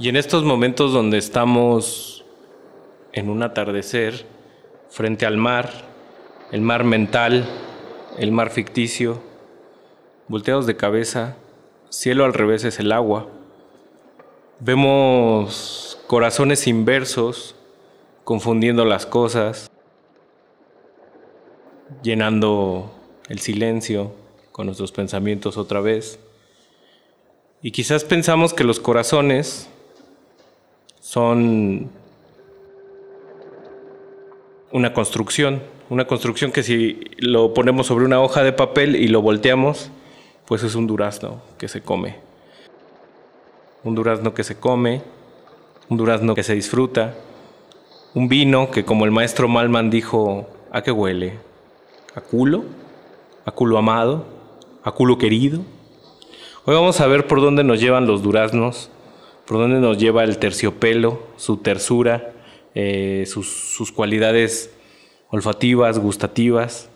Y en estos momentos donde estamos en un atardecer frente al mar, el mar mental, el mar ficticio, volteados de cabeza, cielo al revés es el agua. Vemos corazones inversos confundiendo las cosas, llenando el silencio con nuestros pensamientos otra vez. Y quizás pensamos que los corazones son una construcción, una construcción que si lo ponemos sobre una hoja de papel y lo volteamos, pues es un durazno que se come. Un durazno que se come, un durazno que se disfruta, un vino que como el maestro Malman dijo, ¿a qué huele? ¿A culo? ¿A culo amado? ¿A culo querido? Hoy vamos a ver por dónde nos llevan los duraznos, por dónde nos lleva el terciopelo, su tersura, eh, sus, sus cualidades olfativas, gustativas,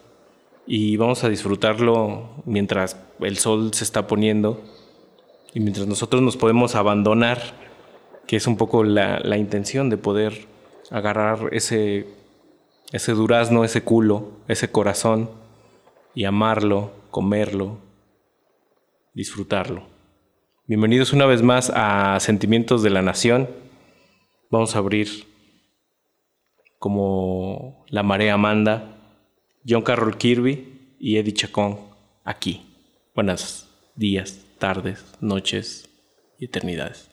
y vamos a disfrutarlo mientras el sol se está poniendo y mientras nosotros nos podemos abandonar, que es un poco la, la intención de poder agarrar ese, ese durazno, ese culo, ese corazón y amarlo, comerlo, disfrutarlo. Bienvenidos una vez más a Sentimientos de la Nación. Vamos a abrir como La Marea Manda, John Carroll Kirby y Eddie Chacón aquí. Buenos días, tardes, noches y eternidades.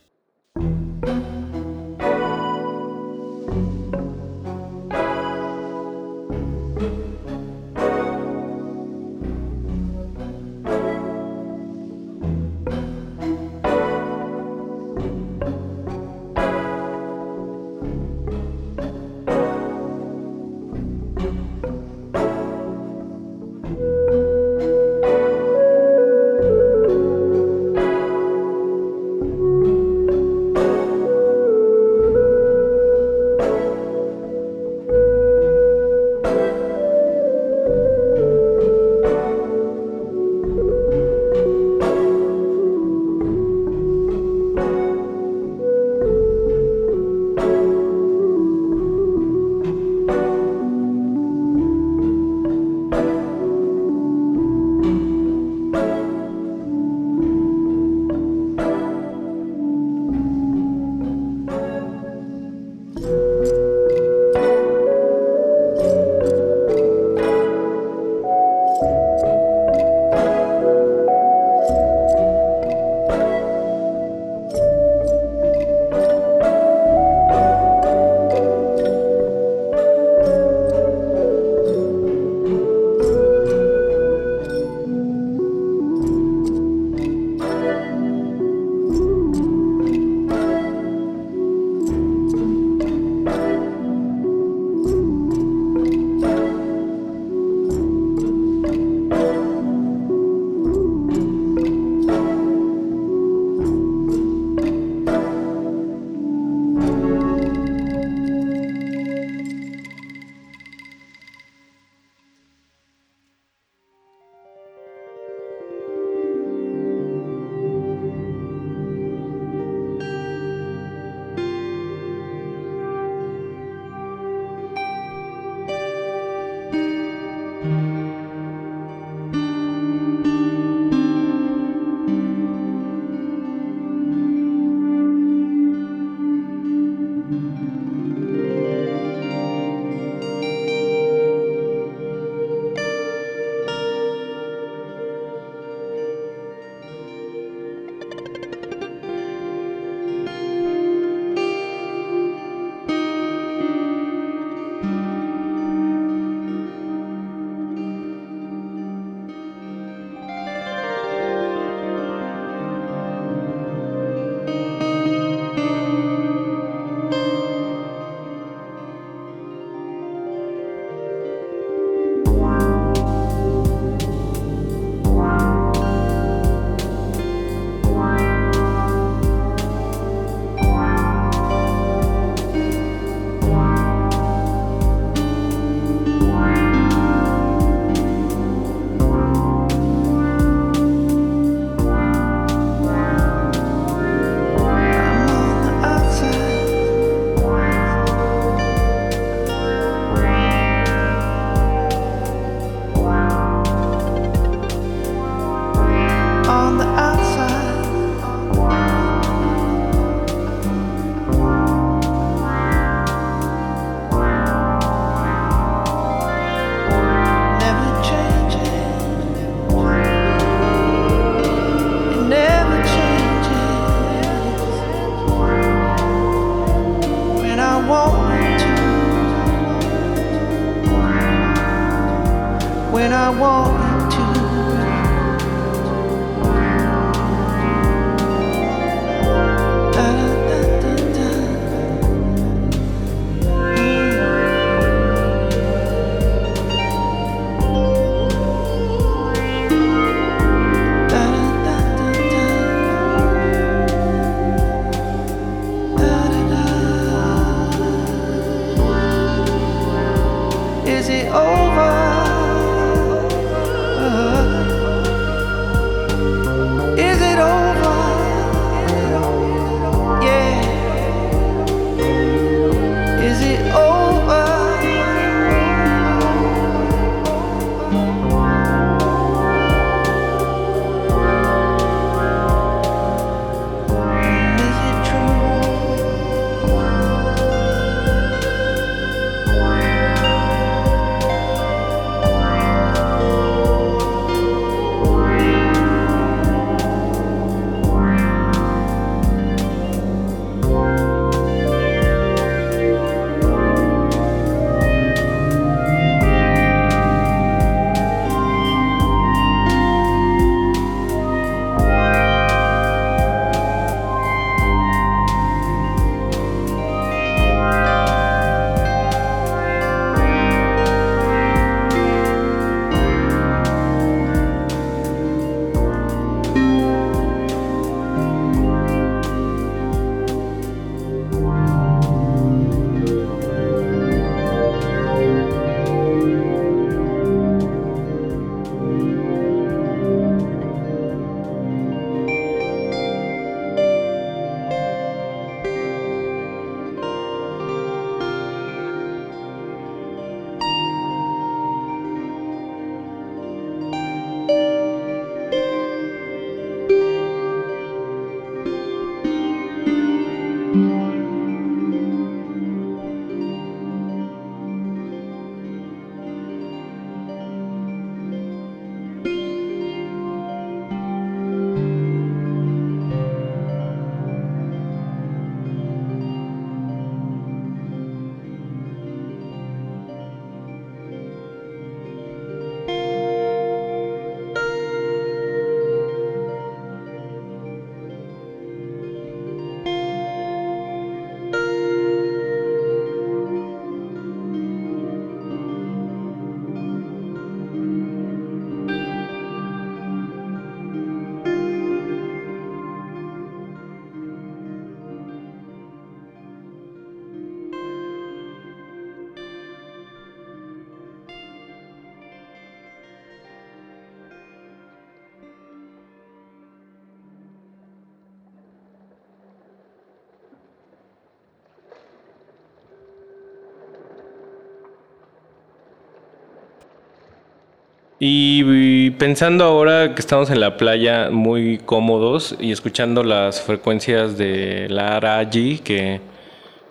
Y pensando ahora que estamos en la playa muy cómodos y escuchando las frecuencias de la Araji, que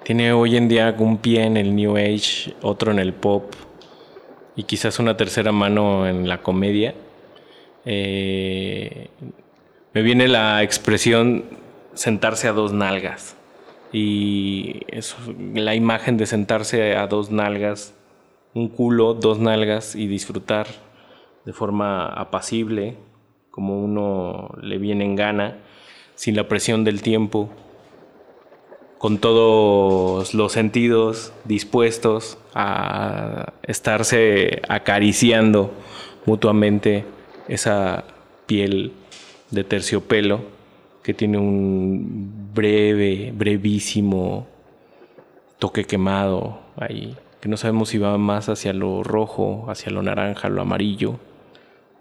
tiene hoy en día un pie en el New Age, otro en el pop y quizás una tercera mano en la comedia, eh, me viene la expresión sentarse a dos nalgas. Y eso, la imagen de sentarse a dos nalgas, un culo, dos nalgas y disfrutar de forma apacible, como uno le viene en gana, sin la presión del tiempo, con todos los sentidos dispuestos a estarse acariciando mutuamente esa piel de terciopelo que tiene un breve, brevísimo toque quemado ahí, que no sabemos si va más hacia lo rojo, hacia lo naranja, lo amarillo,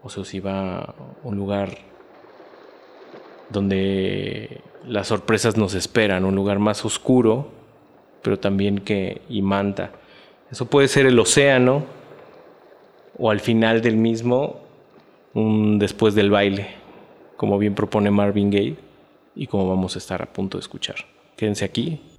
o sea, si va a un lugar donde las sorpresas nos esperan, un lugar más oscuro, pero también que imanta. Eso puede ser el océano o al final del mismo, un después del baile, como bien propone Marvin Gaye y como vamos a estar a punto de escuchar. Quédense aquí.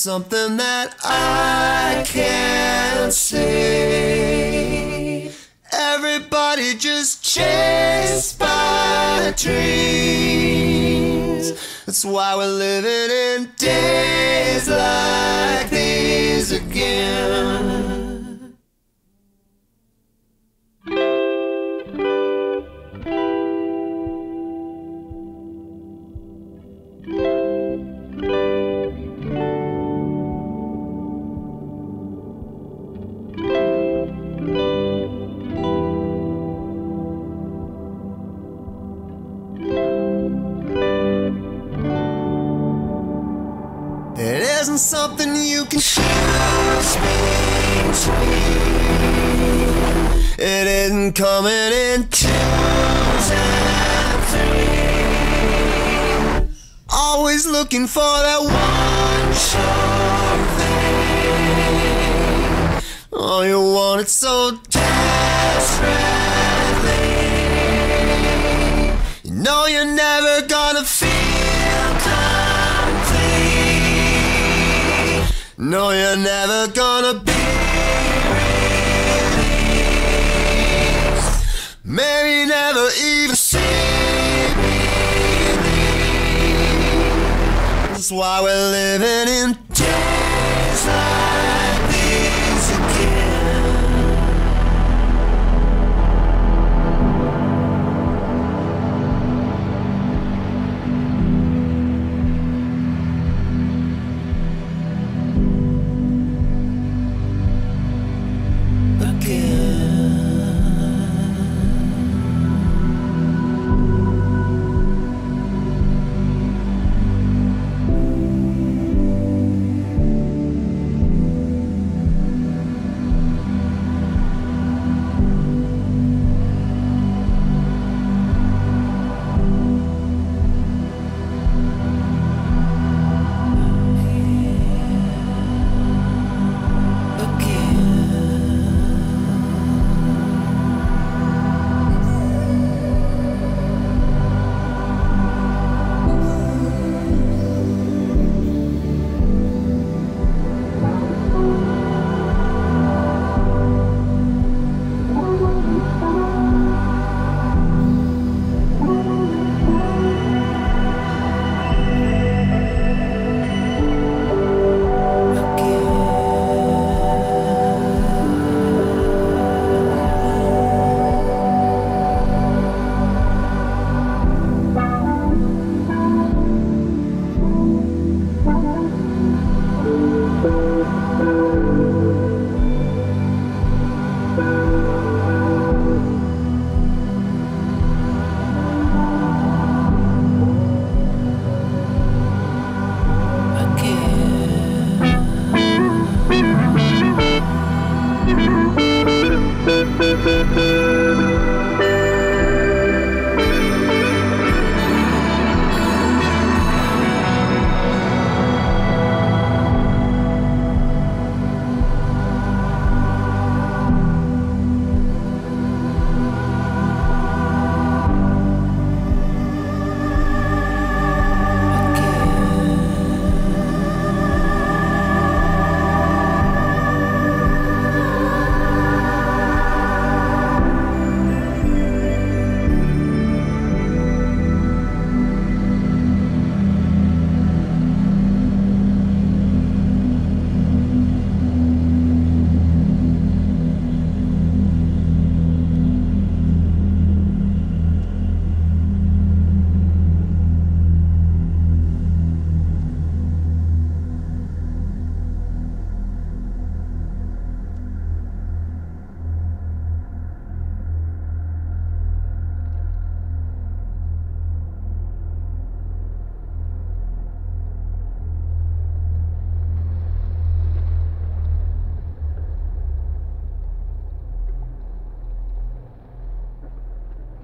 Something that I can't see? Everybody just chased by dreams. That's why we're living in days sure thing. Oh, you want it so desperately. You know you're never gonna feel complete. No, you're never gonna be. Maybe never even see why we're living in like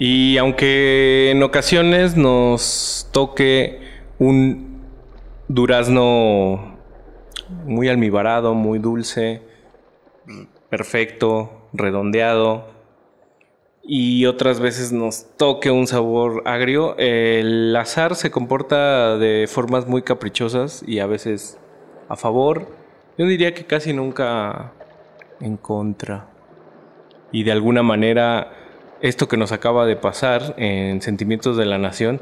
Y aunque en ocasiones nos toque un durazno muy almibarado, muy dulce, perfecto, redondeado, y otras veces nos toque un sabor agrio, el azar se comporta de formas muy caprichosas y a veces a favor. Yo diría que casi nunca en contra. Y de alguna manera esto que nos acaba de pasar en Sentimientos de la Nación,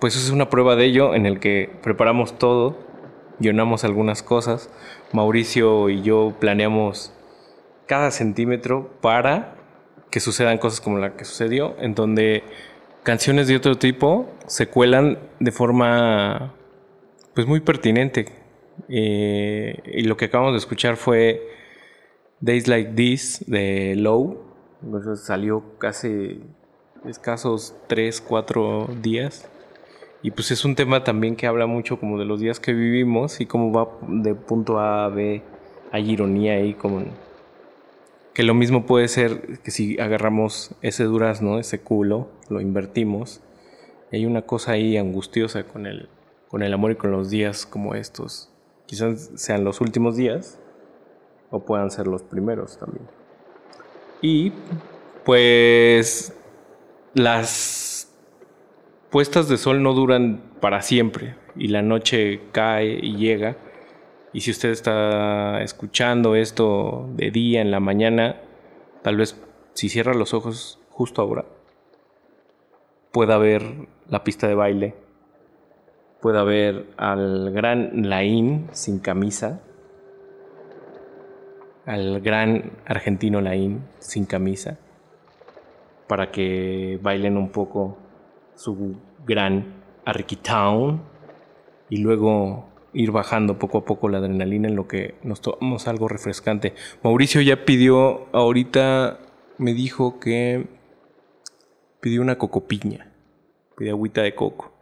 pues es una prueba de ello en el que preparamos todo, llenamos algunas cosas. Mauricio y yo planeamos cada centímetro para que sucedan cosas como la que sucedió, en donde canciones de otro tipo se cuelan de forma pues muy pertinente. Eh, y lo que acabamos de escuchar fue Days Like This de Low. Entonces salió casi escasos 3, 4 días. Y pues es un tema también que habla mucho como de los días que vivimos y cómo va de punto A a B. Hay ironía ahí como que lo mismo puede ser que si agarramos ese durazno, ese culo, lo invertimos. Hay una cosa ahí angustiosa con el, con el amor y con los días como estos. Quizás sean los últimos días o puedan ser los primeros también. Y pues las puestas de sol no duran para siempre y la noche cae y llega. Y si usted está escuchando esto de día, en la mañana, tal vez si cierra los ojos justo ahora, pueda ver la pista de baile, pueda ver al gran Laín sin camisa, al gran argentino Laín sin camisa, para que bailen un poco su gran Town y luego ir bajando poco a poco la adrenalina en lo que nos tomamos algo refrescante. Mauricio ya pidió, ahorita me dijo que pidió una cocopiña, pidió agüita de coco.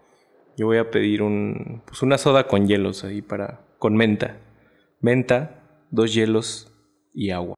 Yo voy a pedir un, pues una soda con hielos ahí para, con menta. Menta, dos hielos y agua.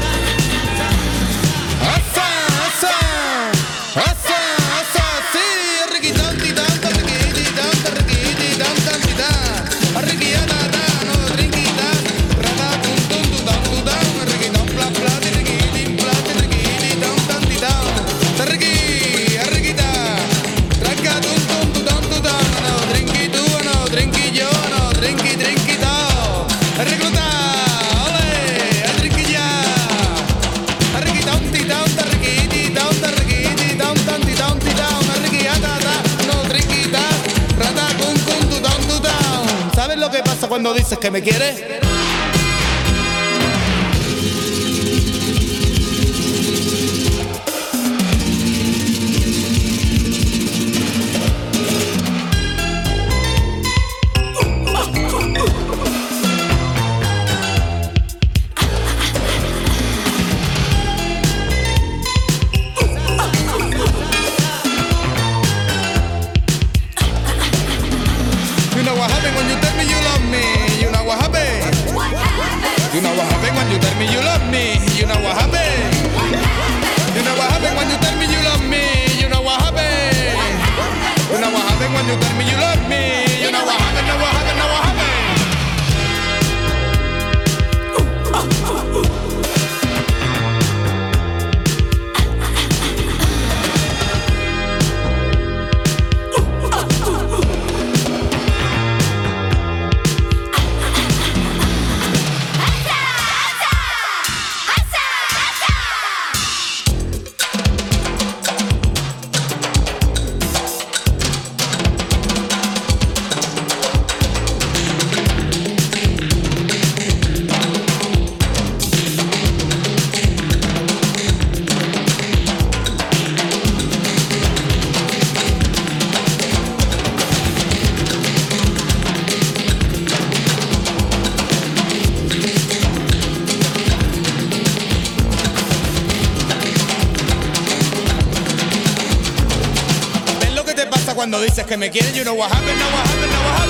love me. You know what que me quieres, you know what happened, know what happened, know what happened.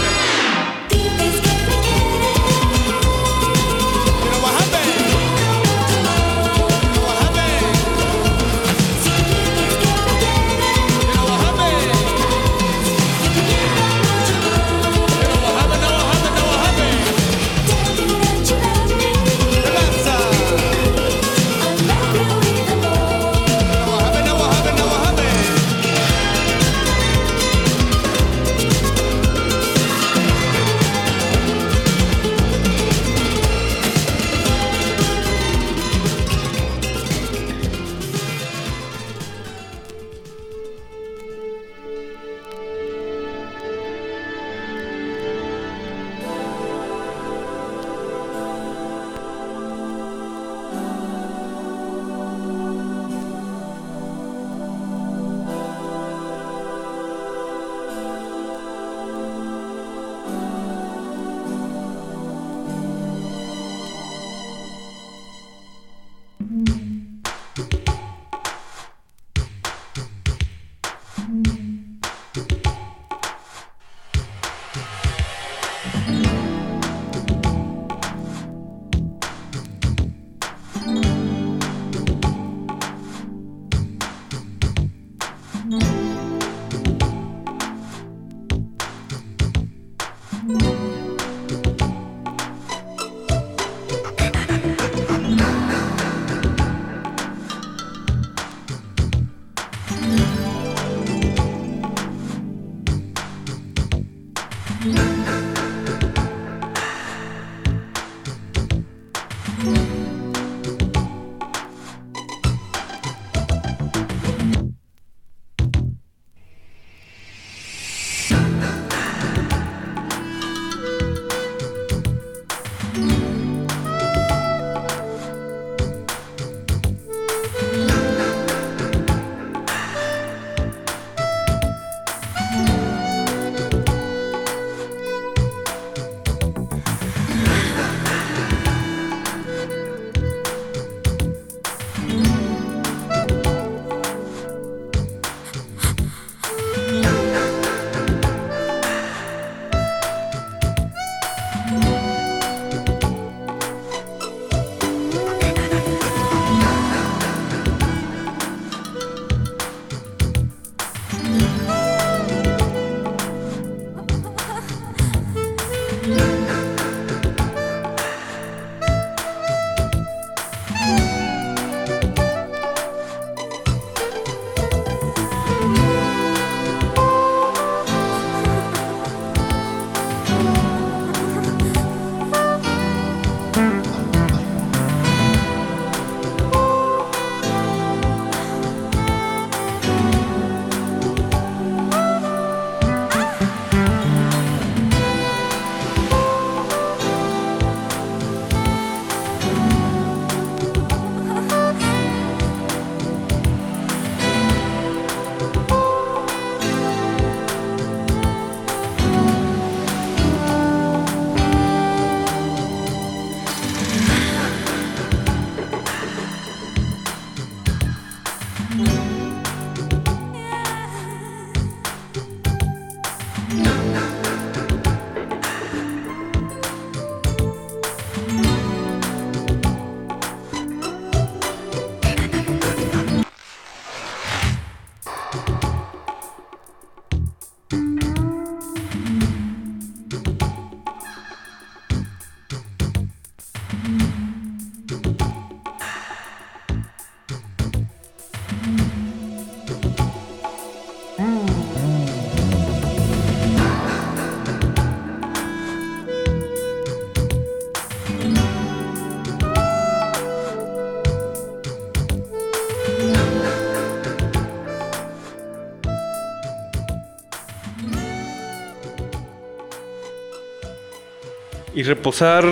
Y reposar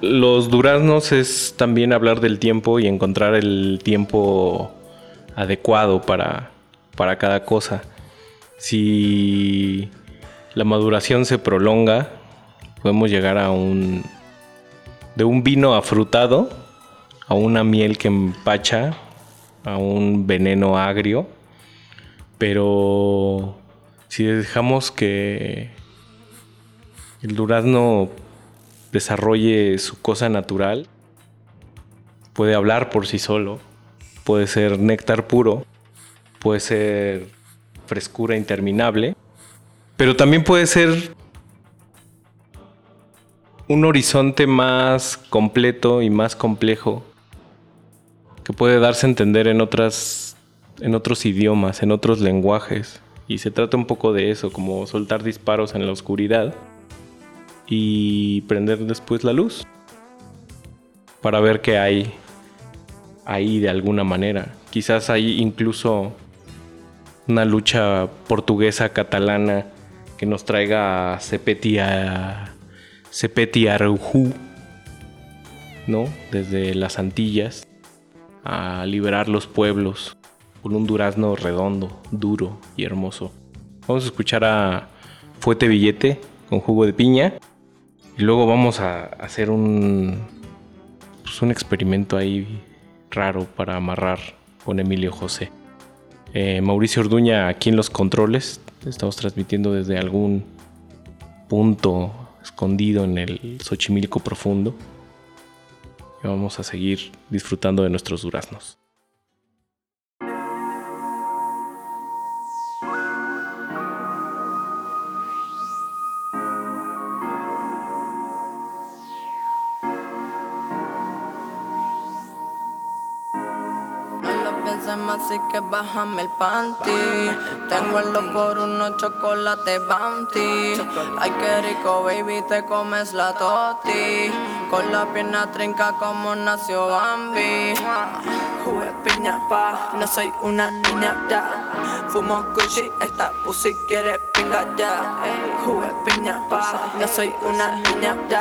los duraznos es también hablar del tiempo y encontrar el tiempo adecuado para, para cada cosa. Si la maduración se prolonga, podemos llegar a un de un vino afrutado a una miel que empacha, a un veneno agrio, pero Si dejamos que el durazno desarrolle su cosa natural, puede hablar por sí solo, puede ser néctar puro, puede ser frescura interminable, pero también puede ser un horizonte más completo y más complejo que puede darse a entender en otras en otros idiomas, en otros lenguajes. Y se trata un poco de eso, como soltar disparos en la oscuridad y prender después la luz para ver qué hay ahí de alguna manera. Quizás hay incluso una lucha portuguesa catalana que nos traiga a Cepetia Sepeti Araujú, ¿no? Desde las Antillas a liberar los pueblos con un durazno redondo, duro y hermoso. Vamos a escuchar a Fuete Billete con jugo de piña y luego vamos a hacer un pues un experimento ahí raro para amarrar con Emilio José. Eh, Mauricio Orduña aquí en los controles. Estamos transmitiendo desde algún punto escondido en el Xochimilco profundo. Y vamos a seguir disfrutando de nuestros duraznos. Más, así que bájame el panty. Tengo el por uno chocolate bounty. Ay, qué rico, baby, te comes la toti. Con la pierna trinca como nació Bambi. Jugué piña pa, no soy una niña ya. Fumo Gucci, esta pussy quiere pinga ya. Jugué piña pa, no soy una niña ya.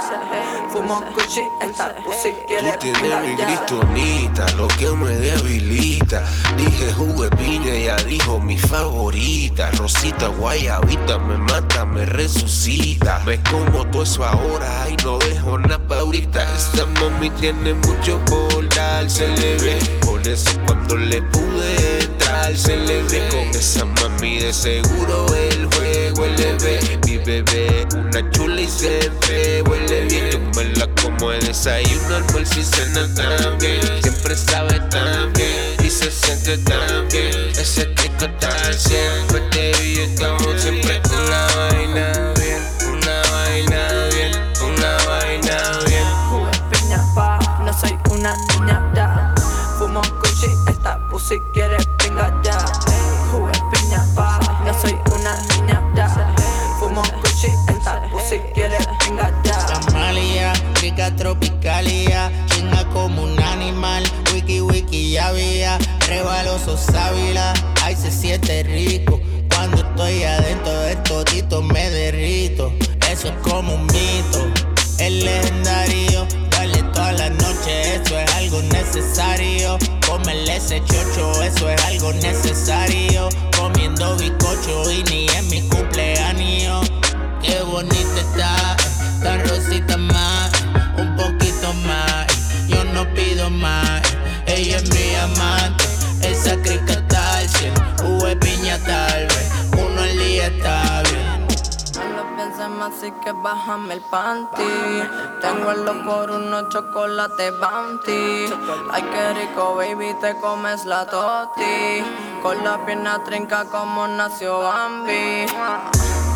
Fumo Gucci, esta pussy quiere Tú tienes mi cristonita, lo que me debilita. Dije jugo de piña, ella dijo mi favorita. Rosita guayabita, me mata, me resucita. Ves como todo eso ahora y no dejo nada pa' ahorita. Esta mami tiene mucho por dar, se le ve. Por eso cuando le pude se le ve. Con esa mami de seguro el juego le ve. Mi bebé, una chula y se ve, huele bien. Yo me la como de desayuno, almuerzo y cena también. Siempre sabe tan bien y se siente tan bien. Ese rico tan siempre te vi, estamos siempre esta pussy quiere pinga ya. Jugué piña pa, no soy una niña ya. Fumo Gucci, esta pussy quiere pinga ya. Amalia, rica tropicalia, chinga como un animal, wiki wiki ya había, rebaloso sábila, ay se siente rico, cuando estoy adentro de todito me derrito, eso es como un eso es así que bájame el panty. Tengo el dos por uno chocolate bounty. Ay, qué rico, baby, te comes la toti. Con la pierna trinca como nació Bambi.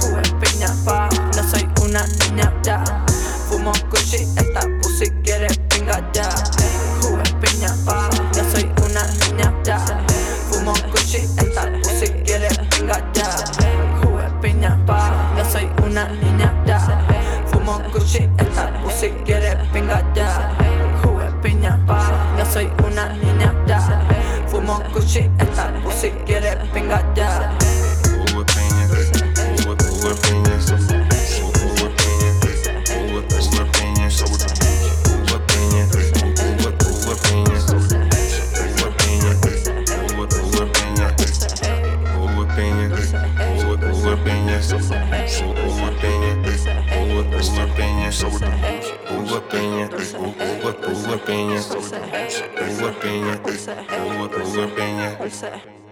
Jugué piña pa, no soy una niña ya. Fumo Gucci, esta pussy quiere pinga ya. Esta pussy quiere pinga ya. Jugo de piña, jugo de- jugo de piña, jugo de piña, jugo de piña, jugo de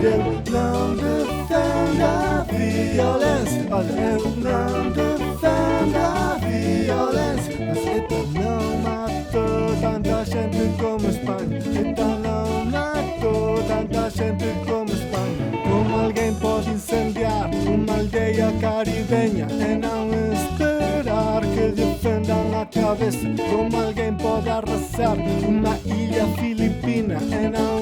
Defendo a violência. Olha, eu não defendo a violência. Mas esta não matou tanta gente como Espanha. Não matou tanta gente como Espanha. Como alguém pode incendiar uma aldeia caribenha e não esperar que defendam a cabeça? Como alguém pode arrasar uma ilha filipina e não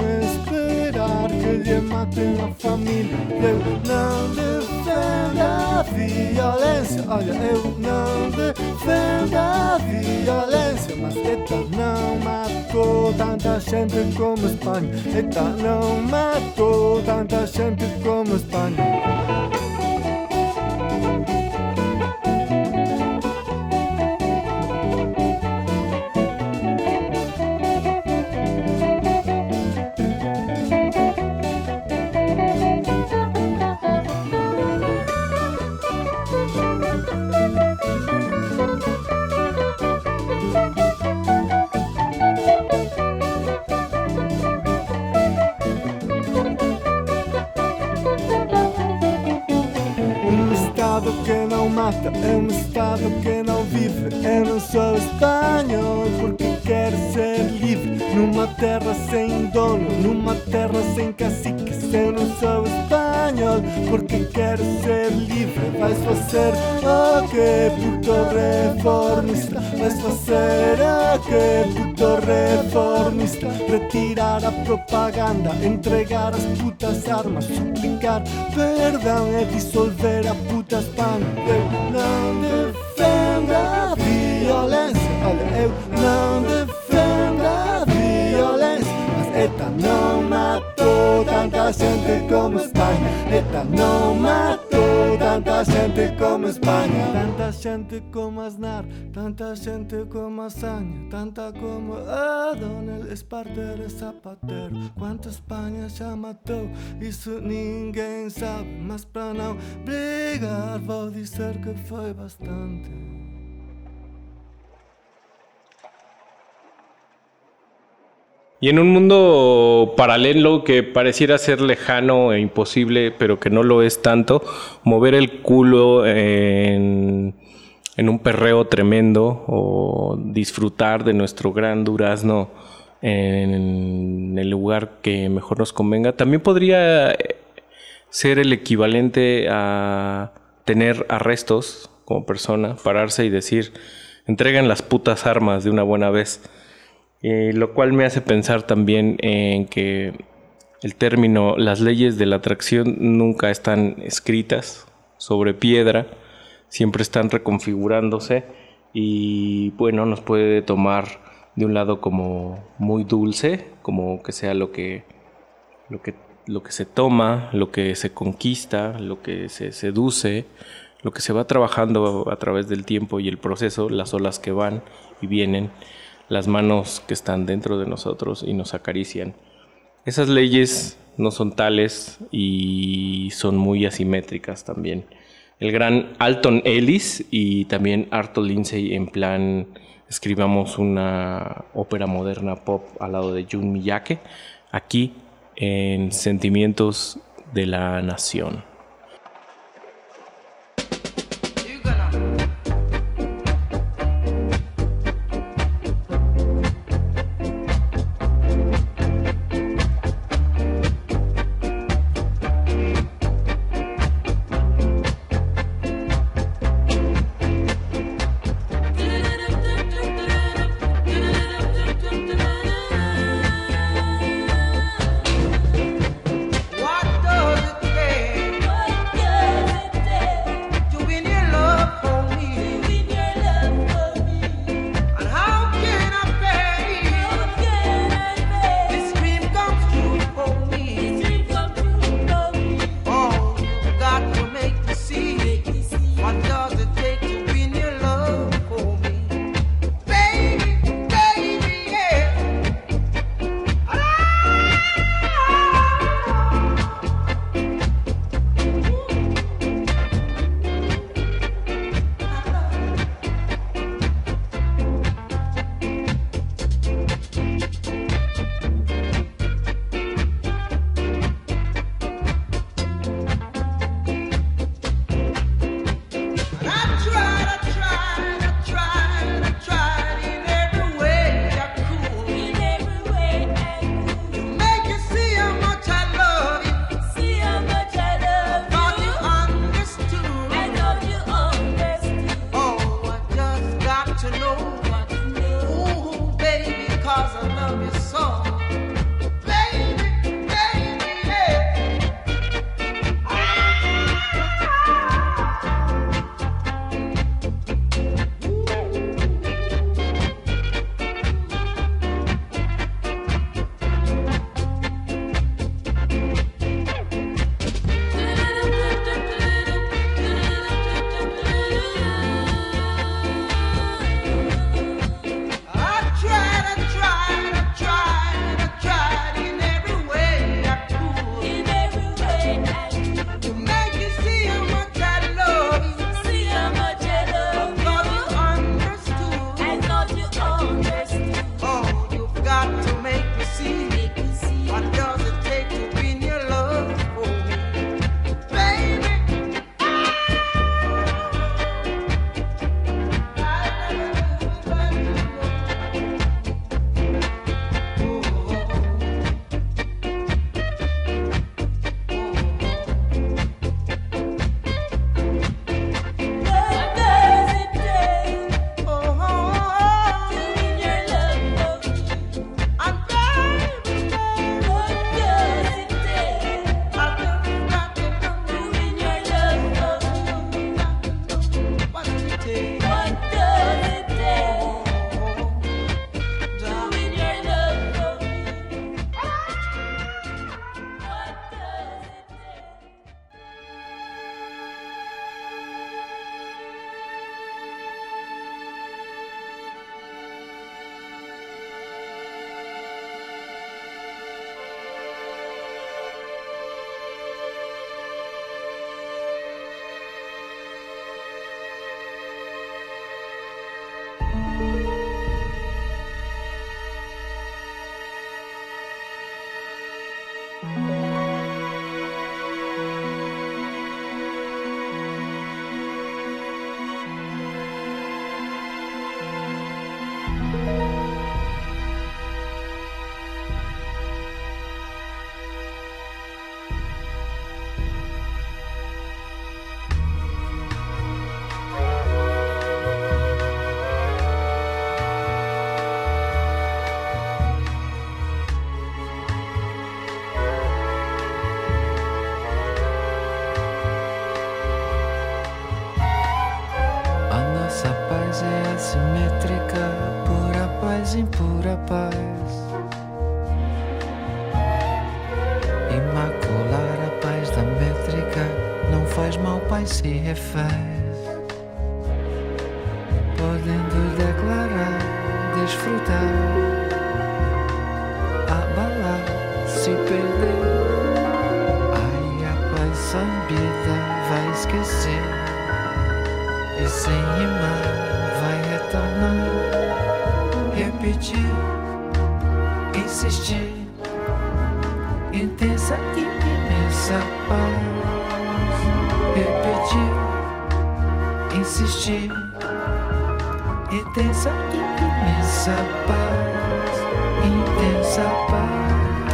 lhe matem a família? Eu não defendo a violência. Olha, eu não defendo a violência. Mas esta não matou tanta gente como Espanha. Esta não matou tanta gente como Espanha. Vais fazer o que, puto reformista? Vais fazer o que, puto reformista? Retirar a propaganda, entregar as putas armas, suplicar perdão é dissolver a puta Espanha. Tanta gente como Aznar, tanta gente como Azaña, tanta como Adonel Espartero e Zapatero. Quanto Espanha já matou, isso ninguém sabe. Mas para não brigar, vou dizer que foi bastante. Y en un mundo paralelo que pareciera ser lejano e imposible, pero que no lo es tanto, mover el culo en, un perreo tremendo o disfrutar de nuestro gran durazno en el lugar que mejor nos convenga, también podría ser el equivalente a tener arrestos como persona, pararse y decir, entreguen las putas armas de una buena vez. Eh, lo cual me hace pensar también en que el término las leyes de la atracción nunca están escritas sobre piedra, siempre están reconfigurándose y bueno, nos puede tomar de un lado como muy dulce, como que sea lo que lo que lo que se toma, lo que se conquista, lo que se seduce, lo que se va trabajando a través del tiempo y el proceso, las olas que van y vienen las manos que están dentro de nosotros y nos acarician. Esas leyes no son tales y son muy asimétricas también. El gran Alton Ellis y también Arthur Lindsay en plan escribamos una ópera moderna pop al lado de Jun Miyake, aquí en Sentimientos de la Nación. Paz se refaz. Podendo declarar, desfrutar, abalar, se perder. Ai, a paz sambida vai esquecer. E sem rimar vai retornar Repetir, insistir Intensa e imensa paz Insistir Intensa imensa paz Intensa paz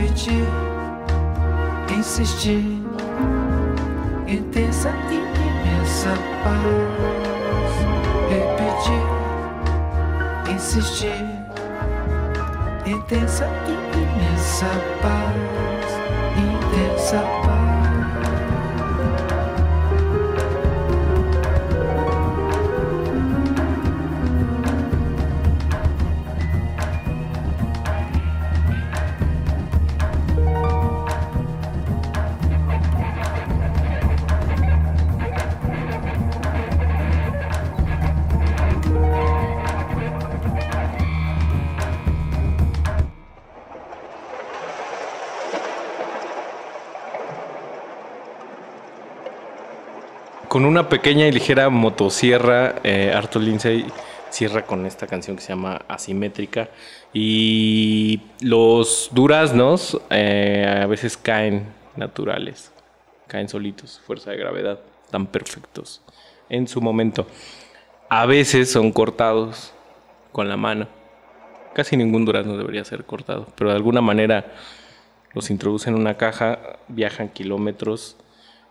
Repetir, insistir, intensa e imensa paz. Repetir, insistir, intensa e imensa paz. Intensa paz. Con una pequeña y ligera motosierra, eh, Arthur Lindsay cierra con esta canción que se llama Asimétrica. Y los duraznos eh, a veces caen naturales, caen solitos, fuerza de gravedad, tan perfectos en su momento. A veces son cortados con la mano. Casi ningún durazno debería ser cortado, pero de alguna manera los introducen en una caja, viajan kilómetros,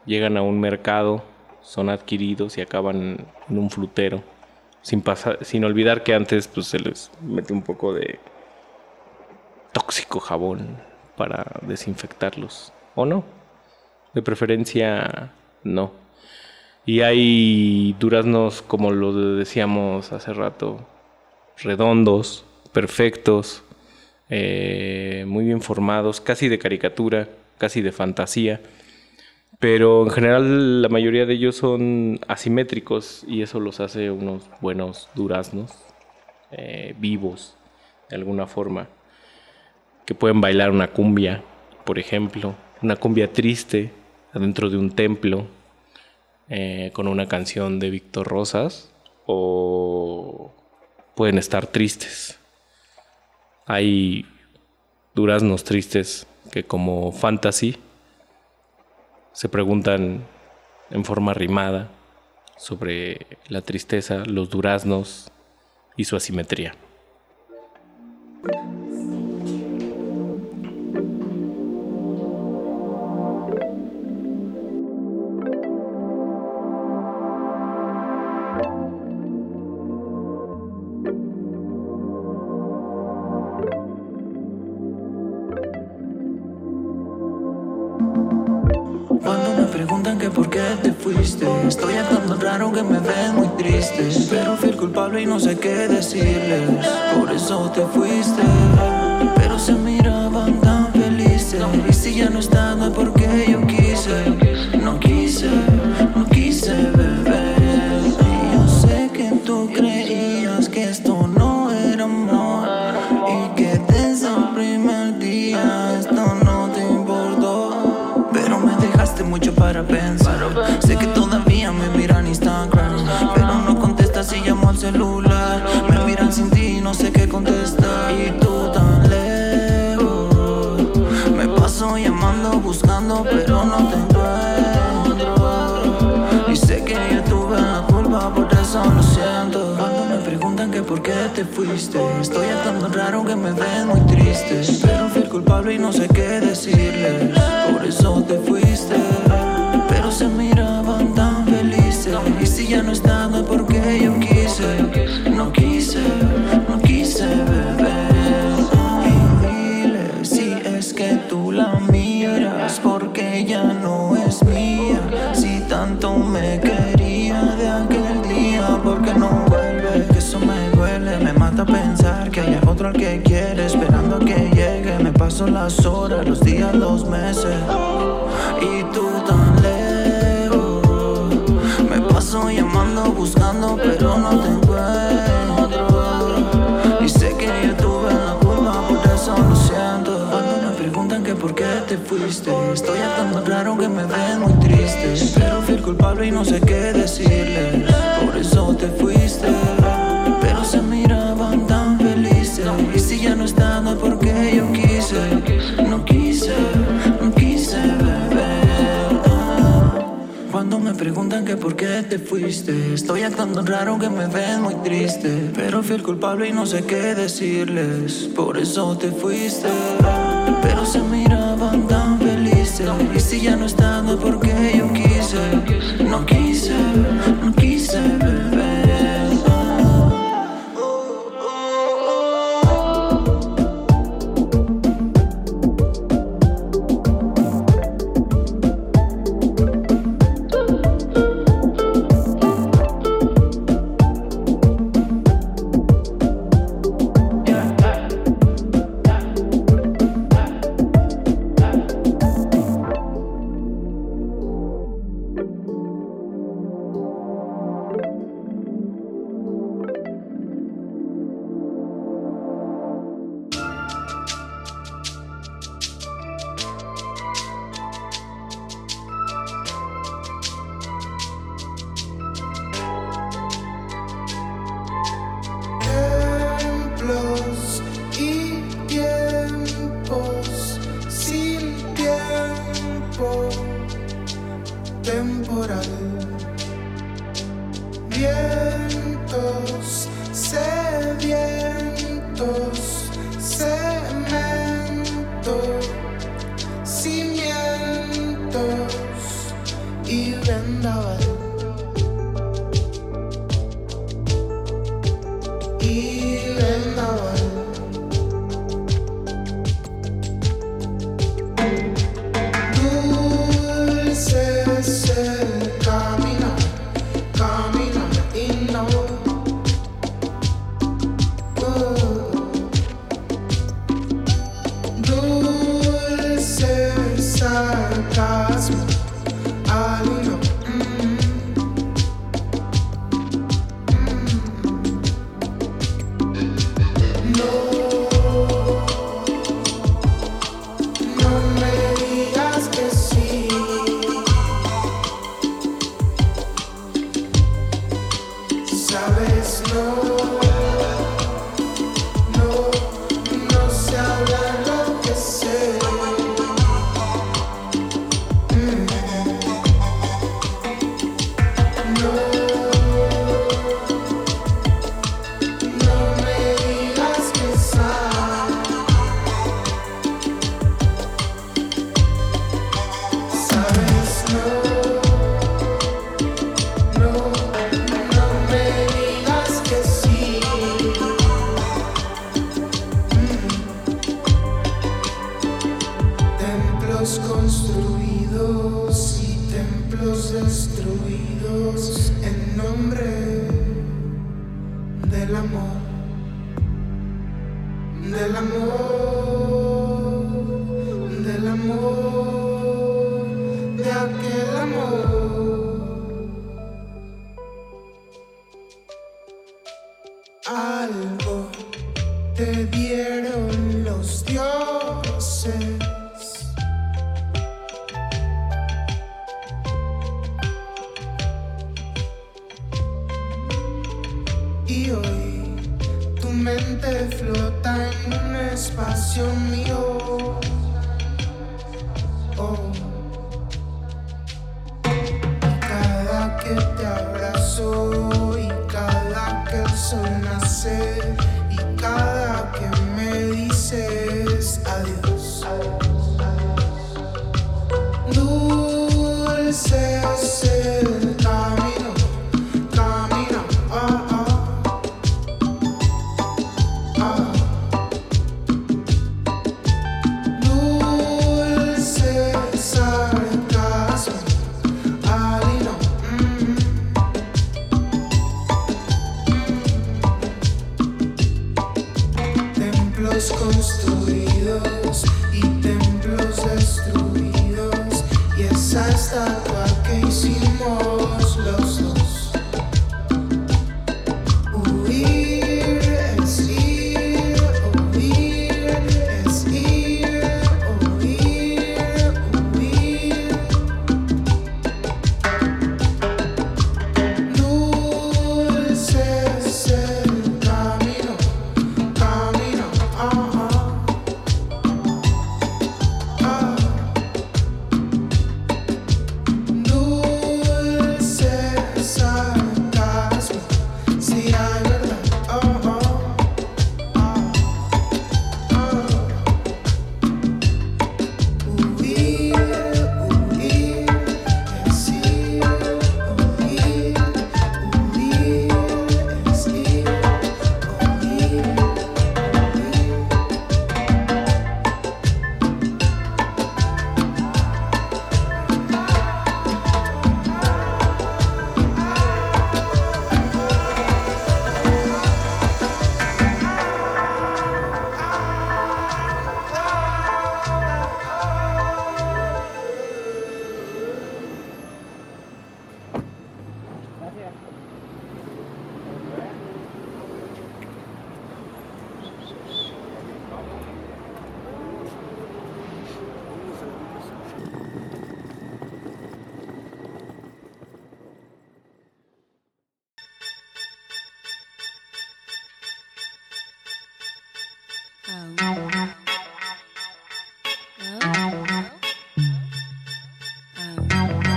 llegan a un mercado, son adquiridos y acaban en un frutero. Sin, pasar, sin olvidar que antes pues, se les mete un poco de tóxico jabón para desinfectarlos. ¿O no? De preferencia, no. Y hay duraznos, como lo decíamos hace rato, redondos, perfectos, eh, muy bien formados, casi de caricatura, casi de fantasía. Pero en general la mayoría de ellos son asimétricos y eso los hace unos buenos duraznos, eh, vivos de alguna forma, que pueden bailar una cumbia, por ejemplo, una cumbia triste adentro de un templo eh, con una canción de Víctor Rosas o pueden estar tristes. Hay duraznos tristes que como fantasy se preguntan en forma rimada sobre la tristeza, los duraznos y su asimetría. Y no sé qué decirles. Ya no es porque yo quise. No quise, no quise beber. Y dile si es que tú la miras, porque ya no es mía. Si tanto me quería de aquel día, porque no vuelve, que eso me duele. Me mata pensar que hay otro al que quiere, esperando a que llegue. Me paso las horas, los días, los meses. Te fuiste, estoy actuando raro que me ven muy triste. Pero fui culpable y no sé qué decirles. Por eso te fuiste. Pero se miraban tan felices. Y si ya no estás, no es porque yo quise. No quise, no quise beber. Cuando me preguntan que por qué te fuiste, estoy actuando raro que me ven muy triste. Pero fui el culpable y no sé qué decirles. Por eso te fuiste. Pero se miraban Y si ya no estás, no porque yo quise, no quise close persona sé y cada que me dices adiós. Dulce.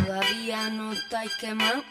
Todavía no estáis quemado.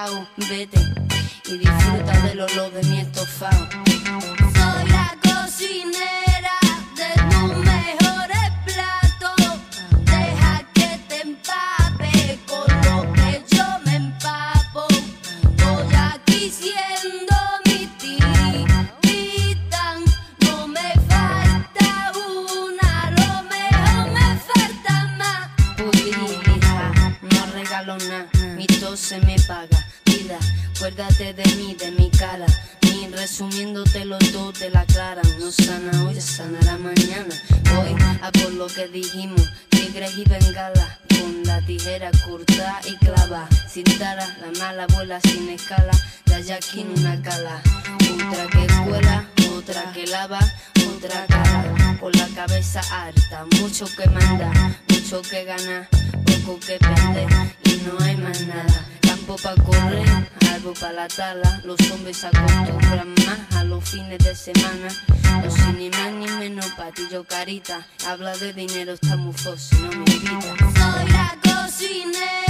chao, vete pa' la tala. Los hombres acostumbran más a los fines de semana. No sin ni más ni menos patillo carita. Habla de dinero, está mufoso, no me invita. Soy la cocinera.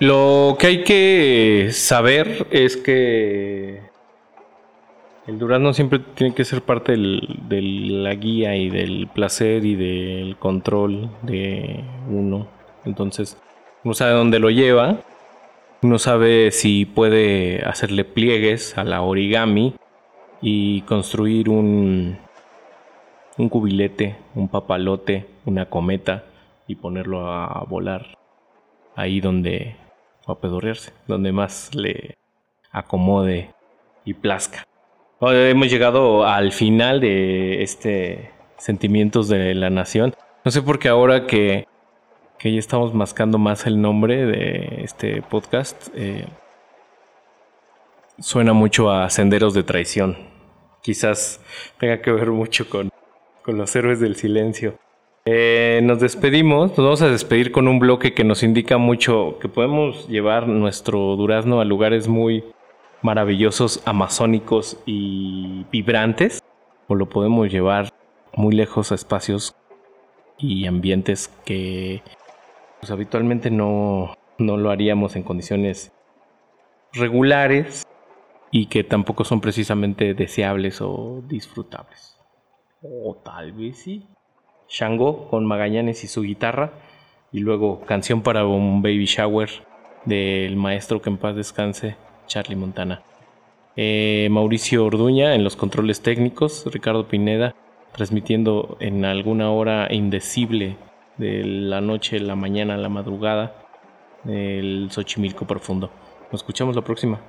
Lo que hay que saber es que el durazno siempre tiene que ser parte de la guía y del placer y del control de uno. Entonces, uno sabe dónde lo lleva, uno sabe si puede hacerle pliegues a la origami y construir un, un cubilete, un papalote, una cometa y ponerlo a volar ahí donde o pedorrearse, donde más le acomode y plazca. Hemos llegado al final de este Sentimientos de la Nación. No sé por qué ahora que, que ya estamos mascando más el nombre de este podcast, eh, suena mucho a Senderos de Traición. Quizás tenga que ver mucho con, con los héroes del silencio. Eh, nos despedimos, nos vamos a despedir con un bloque que nos indica mucho que podemos llevar nuestro durazno a lugares muy maravillosos, amazónicos y vibrantes, o lo podemos llevar muy lejos a espacios y ambientes que pues, habitualmente no, no lo haríamos en condiciones regulares y que tampoco son precisamente deseables o disfrutables. O tal vez sí. Shango con Magallanes y su guitarra. Y luego canción para un baby shower del maestro que en paz descanse, Charlie Montana. Eh, Mauricio Orduña en los controles técnicos, Ricardo Pineda transmitiendo en alguna hora indecible de la noche, la mañana, la madrugada, el Xochimilco profundo. Nos escuchamos la próxima.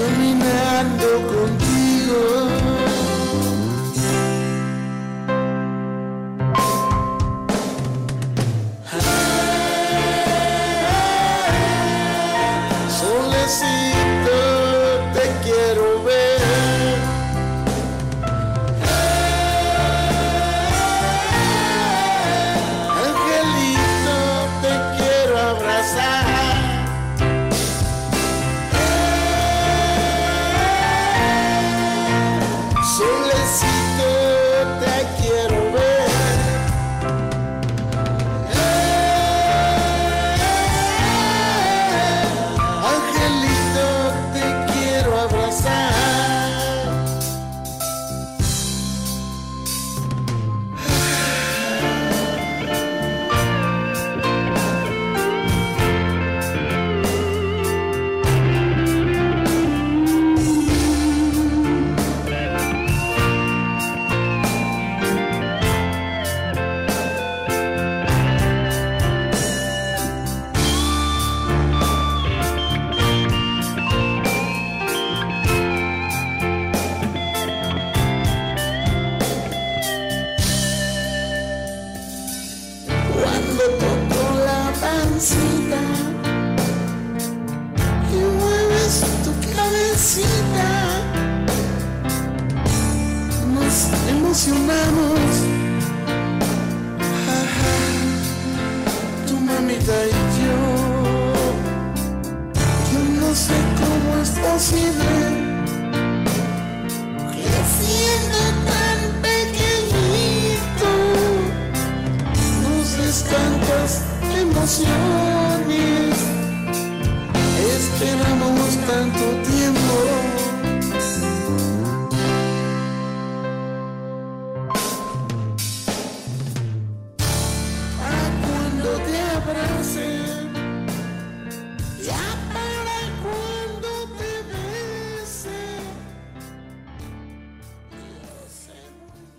Caminando contigo.